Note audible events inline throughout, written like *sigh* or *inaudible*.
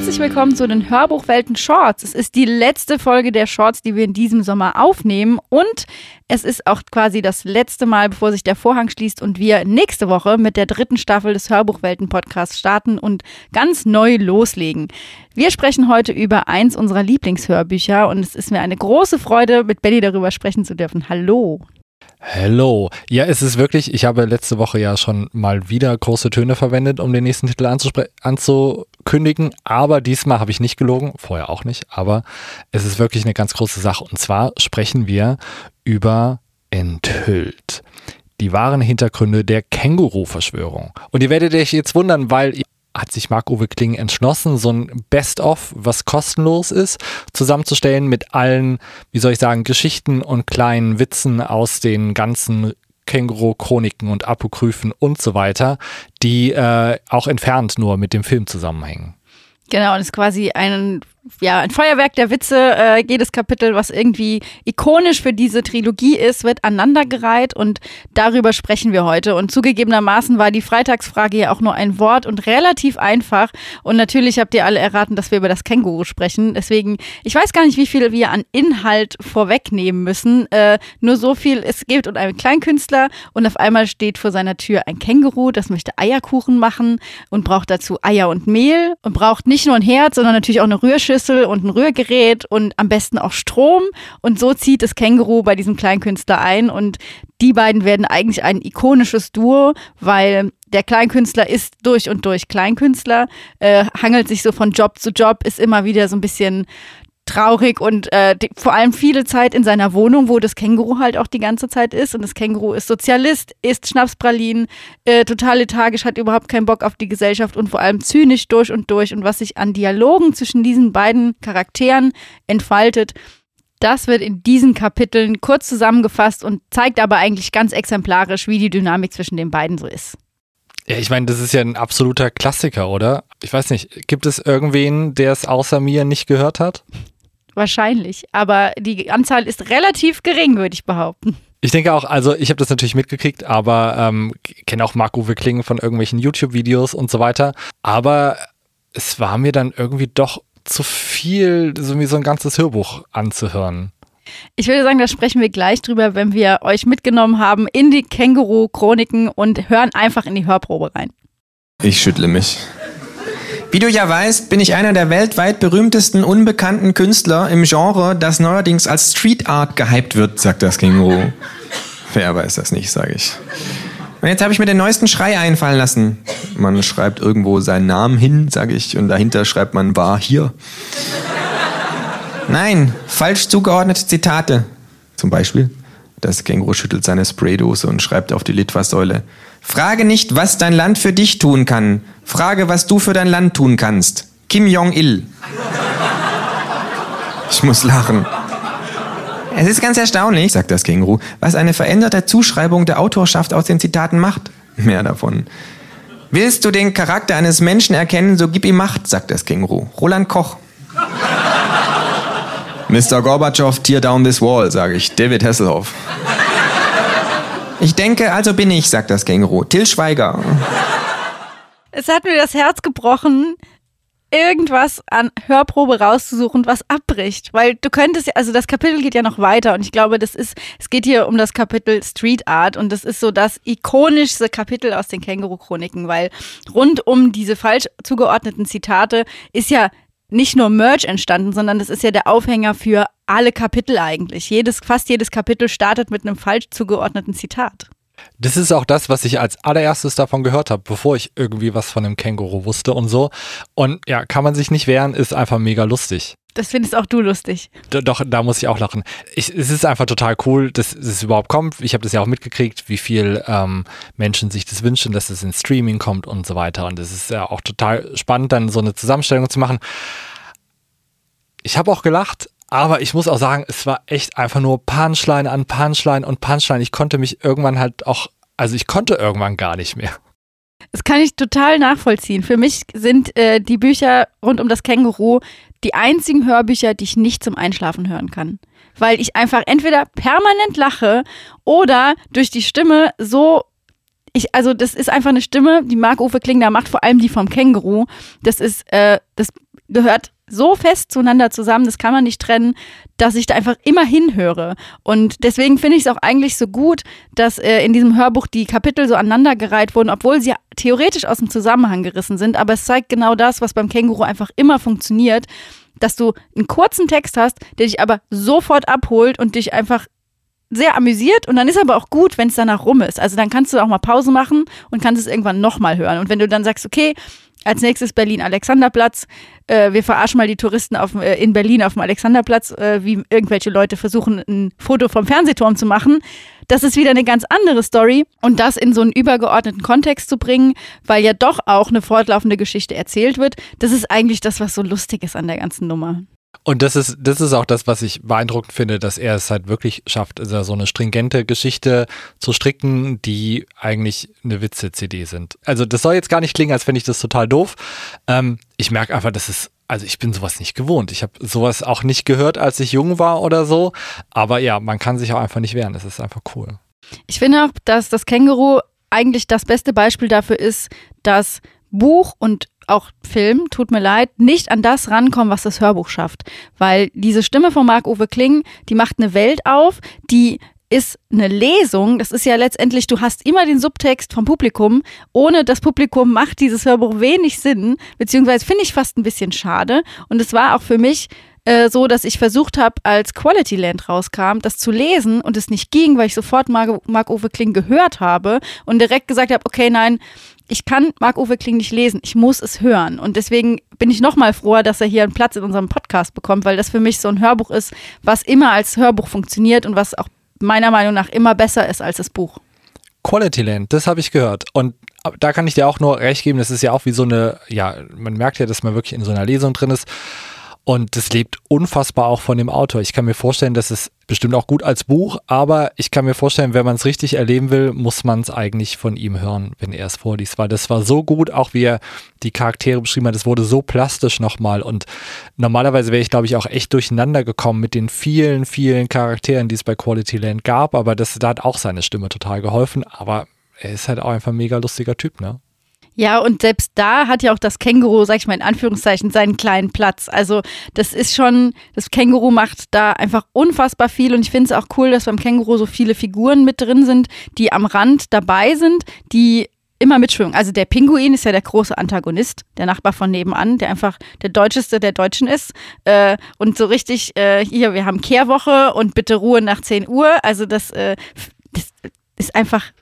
Herzlich willkommen zu den Hörbuchwelten Shorts. Es ist die letzte Folge der Shorts, die wir in diesem Sommer aufnehmen. Und es ist auch quasi das letzte Mal, bevor sich der Vorhang schließt und wir nächste Woche mit der dritten Staffel des Hörbuchwelten Podcasts starten und ganz neu loslegen. Wir sprechen heute über eins unserer Lieblingshörbücher und es ist mir eine große Freude, mit Benny darüber sprechen zu dürfen. Hallo. Hello. Ja, es ist wirklich, ich habe letzte Woche ja schon mal wieder große Töne verwendet, um den nächsten Titel anzukündigen, aber diesmal habe ich nicht gelogen, vorher auch nicht, aber es ist wirklich eine ganz große Sache. Und zwar sprechen wir über Enthüllt. Die wahren Hintergründe der Känguru-Verschwörung. Und ihr werdet euch jetzt wundern, weil hat sich Marc-Uwe Kling entschlossen, so ein Best-of, was kostenlos ist, zusammenzustellen mit allen, wie soll ich sagen, Geschichten und kleinen Witzen aus den ganzen Känguru-Chroniken und Apokryphen und so weiter, die äh, auch entfernt nur mit dem Film zusammenhängen. Genau, und es ist quasi ein ja, ein Feuerwerk der Witze. Äh, jedes Kapitel, was irgendwie ikonisch für diese Trilogie ist, wird aneinandergereiht und darüber sprechen wir heute. Und zugegebenermaßen war die Freitagsfrage ja auch nur ein Wort und relativ einfach. Und natürlich habt ihr alle erraten, dass wir über das Känguru sprechen. Deswegen, ich weiß gar nicht, wie viel wir an Inhalt vorwegnehmen müssen. Äh, nur so viel, es geht um einen Kleinkünstler und auf einmal steht vor seiner Tür ein Känguru, das möchte Eierkuchen machen und braucht dazu Eier und Mehl und braucht nicht nur ein Herz, sondern natürlich auch eine Rührschüssel Rührschüssel und ein Rührgerät und am besten auch Strom. Und so zieht das Känguru bei diesem Kleinkünstler ein. Und die beiden werden eigentlich ein ikonisches Duo, weil der Kleinkünstler ist durch und durch Kleinkünstler, äh, hangelt sich so von Job zu Job, ist immer wieder so ein bisschen traurig und äh, die, vor allem viele Zeit in seiner Wohnung, wo das Känguru halt auch die ganze Zeit ist. Und das Känguru ist Sozialist, isst Schnapspralinen, äh, total lethargisch, hat überhaupt keinen Bock auf die Gesellschaft und vor allem zynisch durch und durch. Und was sich an Dialogen zwischen diesen beiden Charakteren entfaltet, das wird in diesen Kapiteln kurz zusammengefasst und zeigt aber eigentlich ganz exemplarisch, wie die Dynamik zwischen den beiden so ist. Ja, ich meine, das ist ja ein absoluter Klassiker, oder? Ich weiß nicht, gibt es irgendwen, der es außer mir nicht gehört hat? Wahrscheinlich. Aber die Anzahl ist relativ gering, würde ich behaupten. Ich denke auch, also ich habe das natürlich mitgekriegt, aber ähm, kenne auch Marc-Uwe Kling von irgendwelchen YouTube-Videos und so weiter. Aber es war mir dann irgendwie doch zu viel, so wie so ein ganzes Hörbuch anzuhören. Ich würde sagen, da sprechen wir gleich drüber, wenn wir euch mitgenommen haben in die Känguru-Chroniken und hören einfach in die Hörprobe rein. Ich schüttle mich. Wie du ja weißt, bin ich einer der weltweit berühmtesten unbekannten Künstler im Genre, das neuerdings als Street Art gehypt wird, sagt das Känguru. *laughs* Wer weiß das nicht, sage ich. Und jetzt habe ich mir den neuesten Schrei einfallen lassen. Man schreibt irgendwo seinen Namen hin, sage ich, und dahinter schreibt man war hier. Nein, falsch zugeordnete Zitate. Zum Beispiel, das Känguru schüttelt seine Spraydose und schreibt auf die Litfaßsäule. Frage nicht, was dein Land für dich tun kann. Frage, was du für dein Land tun kannst. Kim Jong-il. Ich muss lachen. Es ist ganz erstaunlich, sagt das Känguru, was eine veränderte Zuschreibung der Autorschaft aus den Zitaten macht. Mehr davon. Willst du den Charakter eines Menschen erkennen, so gib ihm Macht, sagt das Känguru. Roland Koch. Mr. Gorbatschow, tear down this wall, sage ich. David Hasselhoff. Ich denke, also bin ich, sagt das Känguru. Till Schweiger. Es hat mir das Herz gebrochen, irgendwas an Hörprobe rauszusuchen, was abbricht. Weil du könntest ja, also das Kapitel geht ja noch weiter und ich glaube, das ist, es geht hier um das Kapitel Street Art und das ist so das ikonischste Kapitel aus den Känguru-Chroniken, weil rund um diese falsch zugeordneten Zitate ist ja nicht nur Merch entstanden, sondern das ist ja der Aufhänger für alle Kapitel eigentlich. Jedes, fast jedes Kapitel startet mit einem falsch zugeordneten Zitat. Das ist auch das, was ich als allererstes davon gehört habe, bevor ich irgendwie was von dem Känguru wusste und so. Und ja, kann man sich nicht wehren, ist einfach mega lustig. Das findest auch du lustig. Doch, da muss ich auch lachen. Ich, es ist einfach total cool, dass es überhaupt kommt. Ich habe das ja auch mitgekriegt, wie viel ähm, Menschen sich das wünschen, dass es in Streaming kommt und so weiter. Und es ist ja auch total spannend, dann so eine Zusammenstellung zu machen. Ich habe auch gelacht, aber ich muss auch sagen, es war echt einfach nur Punchline an Punchline und Punchline. Ich konnte mich irgendwann halt auch, also ich konnte irgendwann gar nicht mehr. Das kann ich total nachvollziehen. Für mich sind äh, die Bücher rund um das Känguru die einzigen Hörbücher, die ich nicht zum Einschlafen hören kann. Weil ich einfach entweder permanent lache oder durch die Stimme so. Ich, also das ist einfach eine Stimme, die Marc-Uwe Klingner macht, vor allem die vom Känguru. Das ist, äh, das gehört so fest zueinander zusammen, das kann man nicht trennen, dass ich da einfach immer hinhöre. Und deswegen finde ich es auch eigentlich so gut, dass äh, in diesem Hörbuch die Kapitel so aneinandergereiht wurden, obwohl sie theoretisch aus dem Zusammenhang gerissen sind. Aber es zeigt genau das, was beim Känguru einfach immer funktioniert, dass du einen kurzen Text hast, der dich aber sofort abholt und dich einfach sehr amüsiert und dann ist aber auch gut, wenn es danach rum ist. Also dann kannst du auch mal Pause machen und kannst es irgendwann nochmal hören. Und wenn du dann sagst, okay, als nächstes Berlin Alexanderplatz. Äh, wir verarschen mal die Touristen auf, äh, in Berlin auf dem Alexanderplatz, äh, wie irgendwelche Leute versuchen, ein Foto vom Fernsehturm zu machen. Das ist wieder eine ganz andere Story. Und das in so einen übergeordneten Kontext zu bringen, weil ja doch auch eine fortlaufende Geschichte erzählt wird, das ist eigentlich das, was so lustig ist an der ganzen Nummer. Und das ist, das ist auch das, was ich beeindruckend finde, dass er es halt wirklich schafft, also so eine stringente Geschichte zu stricken, die eigentlich eine Witze-CD sind. Also das soll jetzt gar nicht klingen, als fände ich das total doof. Ähm, ich merke einfach, dass es also ich bin sowas nicht gewohnt. Ich habe sowas auch nicht gehört, als ich jung war oder so. Aber ja, man kann sich auch einfach nicht wehren. Das ist einfach cool. Ich finde auch, dass das Känguru eigentlich das beste Beispiel dafür ist, dass Buch und auch Film, tut mir leid, nicht an das rankommen, was das Hörbuch schafft. Weil diese Stimme von Marc-Uwe Kling, die macht eine Welt auf, die ist eine Lesung. Das ist ja letztendlich, du hast immer den Subtext vom Publikum. Ohne das Publikum macht dieses Hörbuch wenig Sinn, beziehungsweise finde ich fast ein bisschen schade. Und es war auch für mich äh, so, dass ich versucht habe, als Quality Land rauskam, das zu lesen und es nicht ging, weil ich sofort Marc-Uwe Kling gehört habe und direkt gesagt habe, okay, nein, ich kann Marc-Uwe Kling nicht lesen, ich muss es hören. Und deswegen bin ich nochmal froher, dass er hier einen Platz in unserem Podcast bekommt, weil das für mich so ein Hörbuch ist, was immer als Hörbuch funktioniert und was auch meiner Meinung nach immer besser ist als das Buch. Quality Land, das habe ich gehört. Und da kann ich dir auch nur recht geben, das ist ja auch wie so eine, ja, man merkt ja, dass man wirklich in so einer Lesung drin ist. Und das lebt unfassbar auch von dem Autor. Ich kann mir vorstellen, dass es bestimmt auch gut als Buch, aber ich kann mir vorstellen, wenn man es richtig erleben will, muss man es eigentlich von ihm hören, wenn er es vorliest, weil das war so gut, auch wie er die Charaktere beschrieben hat, es wurde so plastisch nochmal. Und normalerweise wäre ich, glaube ich, auch echt durcheinander gekommen mit den vielen, vielen Charakteren, die es bei Quality Land gab, aber das da hat auch seine Stimme total geholfen, aber er ist halt auch einfach ein mega lustiger Typ, ne? Ja, und selbst da hat ja auch das Känguru, sag ich mal in Anführungszeichen, seinen kleinen Platz. Also das ist schon, das Känguru macht da einfach unfassbar viel und ich finde es auch cool, dass beim Känguru so viele Figuren mit drin sind, die am Rand dabei sind, die immer mitschwimmen. Also der Pinguin ist ja der große Antagonist, der Nachbar von nebenan, der einfach der deutscheste der Deutschen ist. Äh, und so richtig, äh, hier, wir haben Kehrwoche und bitte Ruhe nach 10 Uhr. Also das, äh, das ist einfach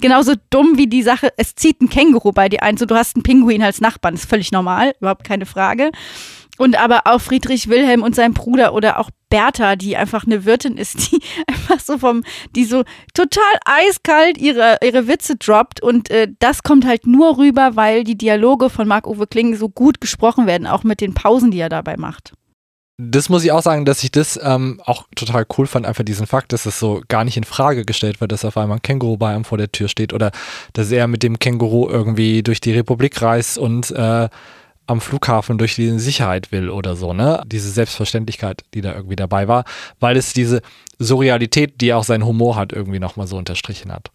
genauso dumm wie die Sache, es zieht ein Känguru bei dir ein, so du hast einen Pinguin als Nachbarn, ist völlig normal, überhaupt keine Frage. Und aber auch Friedrich Wilhelm und sein Bruder oder auch Bertha, die einfach eine Wirtin ist, *laughs* die einfach so vom, die so total eiskalt ihre, ihre Witze droppt. Und äh, das kommt halt nur rüber, weil die Dialoge von Marc-Uwe Kling so gut gesprochen werden, auch mit den Pausen, die er dabei macht das muss ich auch sagen, dass ich das ähm, auch total cool fand, einfach diesen Fakt, dass es so gar nicht in Frage gestellt wird, dass auf einmal ein Känguru bei einem vor der Tür steht oder dass er mit dem Känguru irgendwie durch die Republik reist und äh, am Flughafen durch die Sicherheit will oder so, ne? Diese Selbstverständlichkeit, die da irgendwie dabei war, weil es diese Surrealität, die auch sein Humor hat, irgendwie nochmal so unterstrichen hat.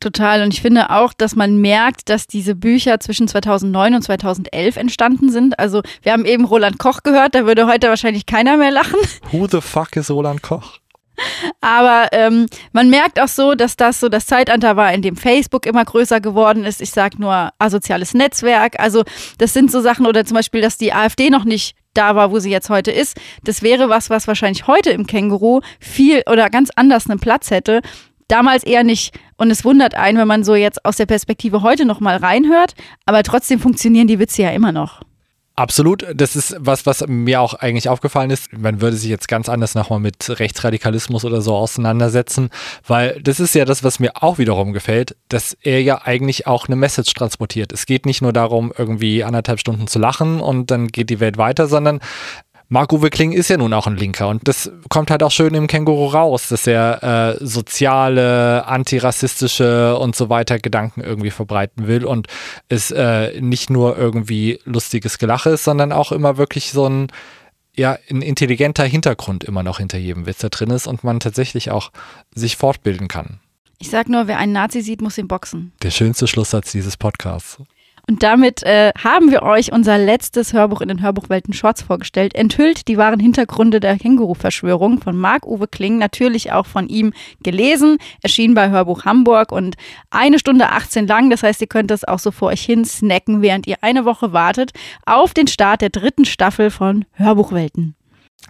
Total. Und ich finde auch, dass man merkt, dass diese Bücher zwischen 2009 und 2011 entstanden sind. Also wir haben eben Roland Koch gehört, da würde heute wahrscheinlich keiner mehr lachen. *laughs* Who the fuck is Roland Koch? Aber ähm, man merkt auch so, dass das so das Zeitalter war, in dem Facebook immer größer geworden ist. Ich sage nur asoziales Netzwerk. Also das sind so Sachen oder zum Beispiel, dass die AfD noch nicht da war, wo sie jetzt heute ist. Das wäre was, was wahrscheinlich heute im Känguru viel oder ganz anders einen Platz hätte damals eher nicht. Und es wundert einen, wenn man so jetzt aus der Perspektive heute nochmal reinhört. Aber trotzdem funktionieren die Witze ja immer noch. Absolut. Das ist was, was mir auch eigentlich aufgefallen ist. Man würde sich jetzt ganz anders nochmal mit Rechtsradikalismus oder so auseinandersetzen, weil das ist ja das, was mir auch wiederum gefällt, dass er ja eigentlich auch eine Message transportiert. Es geht nicht nur darum, irgendwie anderthalb Stunden zu lachen und dann geht die Welt weiter, sondern Marc-Uwe Kling ist ja nun auch ein Linker und das kommt halt auch schön im Känguru raus, dass er äh, soziale, antirassistische und so weiter Gedanken irgendwie verbreiten will und es äh, nicht nur irgendwie lustiges Gelache ist, sondern auch immer wirklich so ein ja, ein intelligenter Hintergrund immer noch hinter jedem Witz da drin ist und man tatsächlich auch sich fortbilden kann. Ich sag nur, wer einen Nazi sieht, muss ihn boxen. Der schönste Schlusssatz dieses Podcasts. Und damit äh, haben wir euch unser letztes Hörbuch in den Hörbuchwelten Shorts vorgestellt. Enthüllt die wahren Hintergründe der Känguru-Verschwörung von Marc-Uwe Kling, natürlich auch von ihm gelesen, erschien bei Hörbuch Hamburg und eine Stunde 18 lang. Das heißt, ihr könnt das auch so vor euch hin snacken, während ihr eine Woche wartet auf den Start der dritten Staffel von Hörbuchwelten.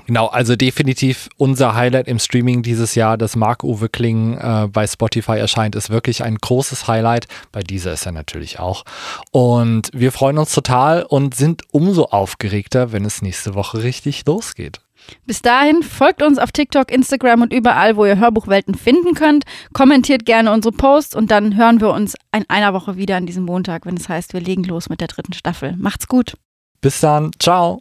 Genau, also definitiv unser Highlight im Streaming dieses Jahr, dass Marc-Uwe Kling äh, bei Spotify erscheint, ist wirklich ein großes Highlight. Bei dieser ist er natürlich auch. Und wir freuen uns total und sind umso aufgeregter, wenn es nächste Woche richtig losgeht. Bis dahin folgt uns auf TikTok, Instagram und überall, wo ihr Hörbuchwelten finden könnt. Kommentiert gerne unsere Posts und dann hören wir uns in einer Woche wieder an diesem Montag, wenn es heißt, wir legen los mit der dritten Staffel. Macht's gut. Bis dann. Ciao.